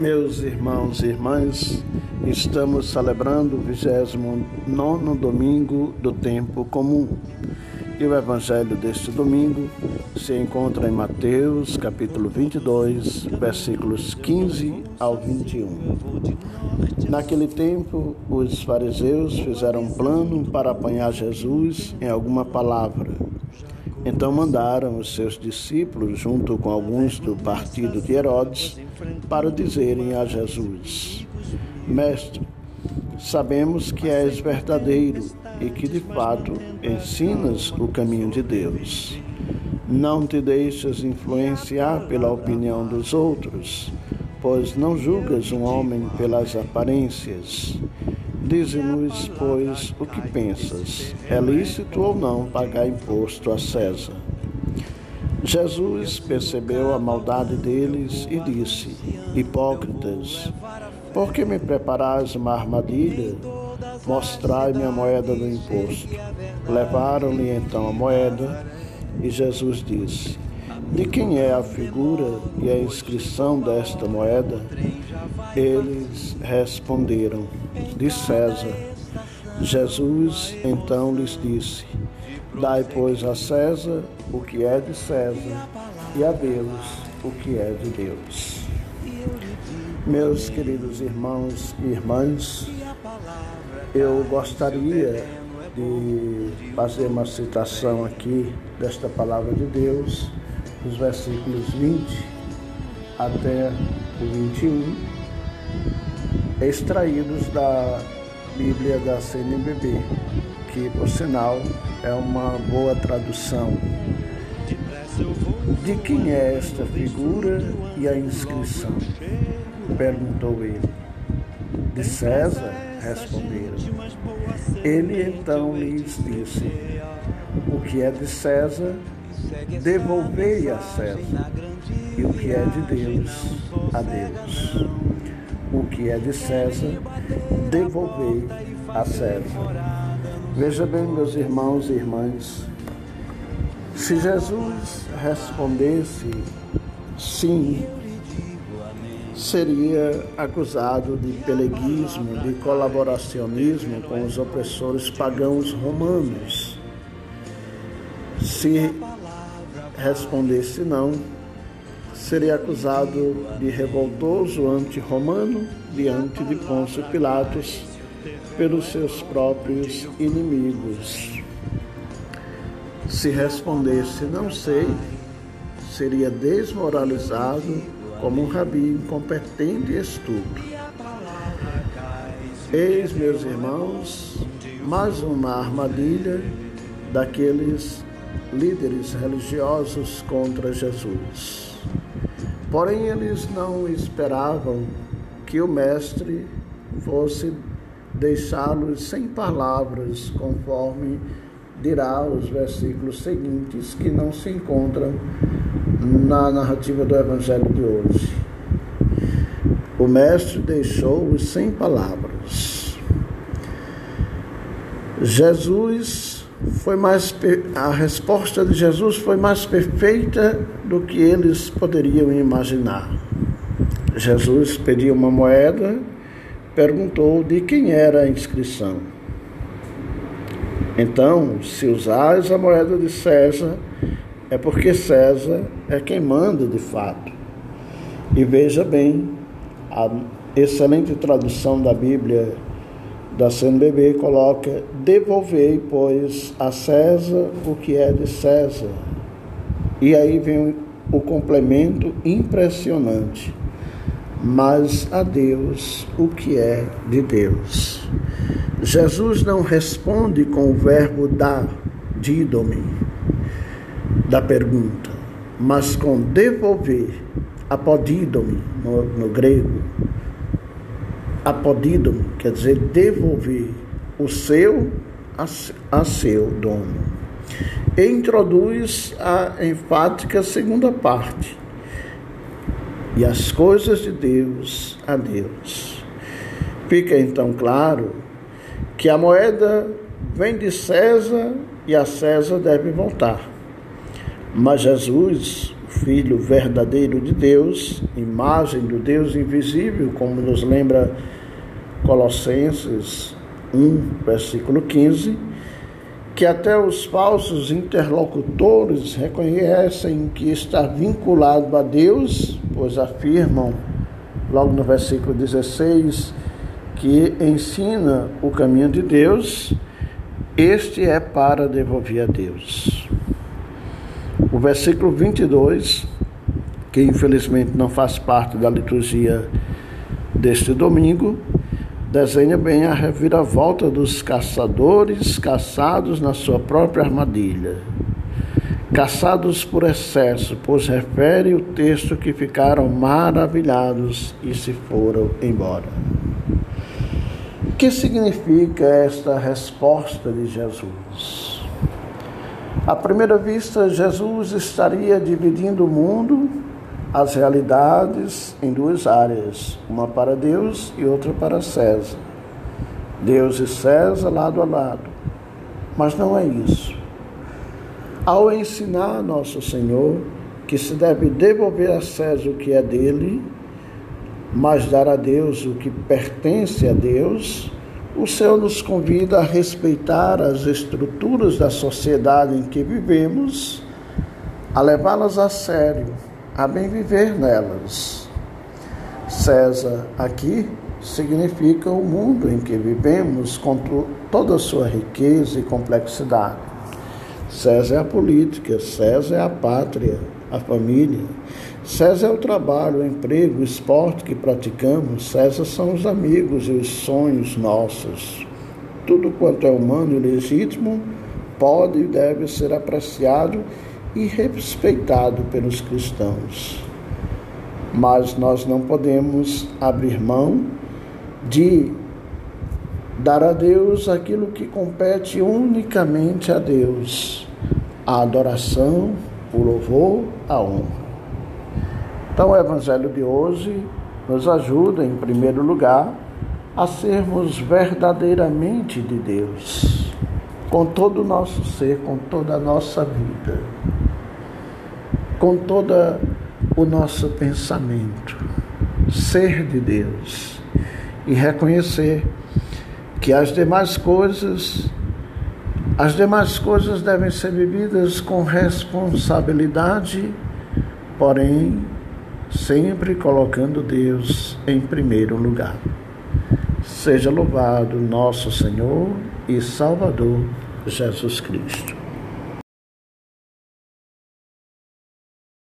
Meus irmãos e irmãs, estamos celebrando o 29 domingo do tempo comum. E o evangelho deste domingo se encontra em Mateus, capítulo 22, versículos 15 ao 21. Naquele tempo, os fariseus fizeram um plano para apanhar Jesus em alguma palavra. Então mandaram os seus discípulos, junto com alguns do partido de Herodes, para dizerem a Jesus: Mestre, sabemos que és verdadeiro e que de fato ensinas o caminho de Deus. Não te deixas influenciar pela opinião dos outros, pois não julgas um homem pelas aparências. Dize-nos, pois, o que pensas: é lícito ou não pagar imposto a César? Jesus percebeu a maldade deles e disse: Hipócritas, por que me preparais uma armadilha? Mostrai-me a moeda do imposto. Levaram-lhe então a moeda e Jesus disse: De quem é a figura e a inscrição desta moeda? Eles responderam: De César. Jesus então lhes disse: Dai, pois, a César o que é de César e a Deus o que é de Deus. Meus queridos irmãos e irmãs, eu gostaria de fazer uma citação aqui desta palavra de Deus, dos versículos 20 até o 21, extraídos da Bíblia da CNBB, que, por sinal, é uma boa tradução. De quem é esta figura e a inscrição? Perguntou ele. De César, responderam. Ele então lhes disse: O que é de César, devolvei a César, e o que é de Deus, a Deus. O que é de César, devolvei a César. Veja bem, meus irmãos e irmãs, se Jesus respondesse sim, seria acusado de peleguismo, de colaboracionismo com os opressores pagãos romanos. Se respondesse não, seria acusado de revoltoso anti-romano diante de Pôncio Pilatos pelos seus próprios inimigos. Se respondesse não sei, seria desmoralizado como um rabi incompetente e estúpido. Eis, meus irmãos, mais uma armadilha daqueles líderes religiosos contra Jesus. Porém, eles não esperavam que o Mestre fosse deixá-los sem palavras, conforme dirá os versículos seguintes que não se encontram na narrativa do Evangelho de hoje. O Mestre deixou-os sem palavras. Jesus foi mais a resposta de Jesus foi mais perfeita do que eles poderiam imaginar. Jesus pediu uma moeda perguntou de quem era a inscrição. Então, se usais a moeda de César, é porque César é quem manda de fato. E veja bem, a excelente tradução da Bíblia da CNBB coloca: devolvei, pois, a César o que é de César. E aí vem o complemento impressionante mas a Deus o que é de Deus. Jesus não responde com o verbo dar, dídome, da pergunta, mas com devolver, apodídome no, no grego. Apodídome quer dizer devolver o seu a, a seu dono. E introduz a enfática segunda parte e as coisas de Deus a Deus. Fica então claro que a moeda vem de César e a César deve voltar. Mas Jesus Filho verdadeiro de Deus, imagem do Deus invisível, como nos lembra Colossenses 1, versículo 15, que até os falsos interlocutores reconhecem que está vinculado a Deus, pois afirmam, logo no versículo 16, que ensina o caminho de Deus, este é para devolver a Deus. O versículo 22, que infelizmente não faz parte da liturgia deste domingo, desenha bem a reviravolta dos caçadores caçados na sua própria armadilha. Caçados por excesso, pois refere o texto que ficaram maravilhados e se foram embora. O que significa esta resposta de Jesus? À primeira vista, Jesus estaria dividindo o mundo as realidades em duas áreas, uma para Deus e outra para César. Deus e César lado a lado. Mas não é isso. Ao ensinar nosso Senhor que se deve devolver a César o que é dele, mas dar a Deus o que pertence a Deus, o Senhor nos convida a respeitar as estruturas da sociedade em que vivemos, a levá-las a sério a bem viver nelas. César aqui significa o mundo em que vivemos com toda a sua riqueza e complexidade. César é a política, César é a pátria, a família. César é o trabalho, o emprego, o esporte que praticamos. César são os amigos e os sonhos nossos. Tudo quanto é humano e legítimo pode e deve ser apreciado e respeitado pelos cristãos. Mas nós não podemos abrir mão de dar a Deus aquilo que compete unicamente a Deus: a adoração, o louvor, a honra. Então, o Evangelho de hoje nos ajuda, em primeiro lugar, a sermos verdadeiramente de Deus, com todo o nosso ser, com toda a nossa vida com todo o nosso pensamento, ser de Deus e reconhecer que as demais coisas as demais coisas devem ser vividas com responsabilidade, porém sempre colocando Deus em primeiro lugar. Seja louvado nosso Senhor e Salvador Jesus Cristo.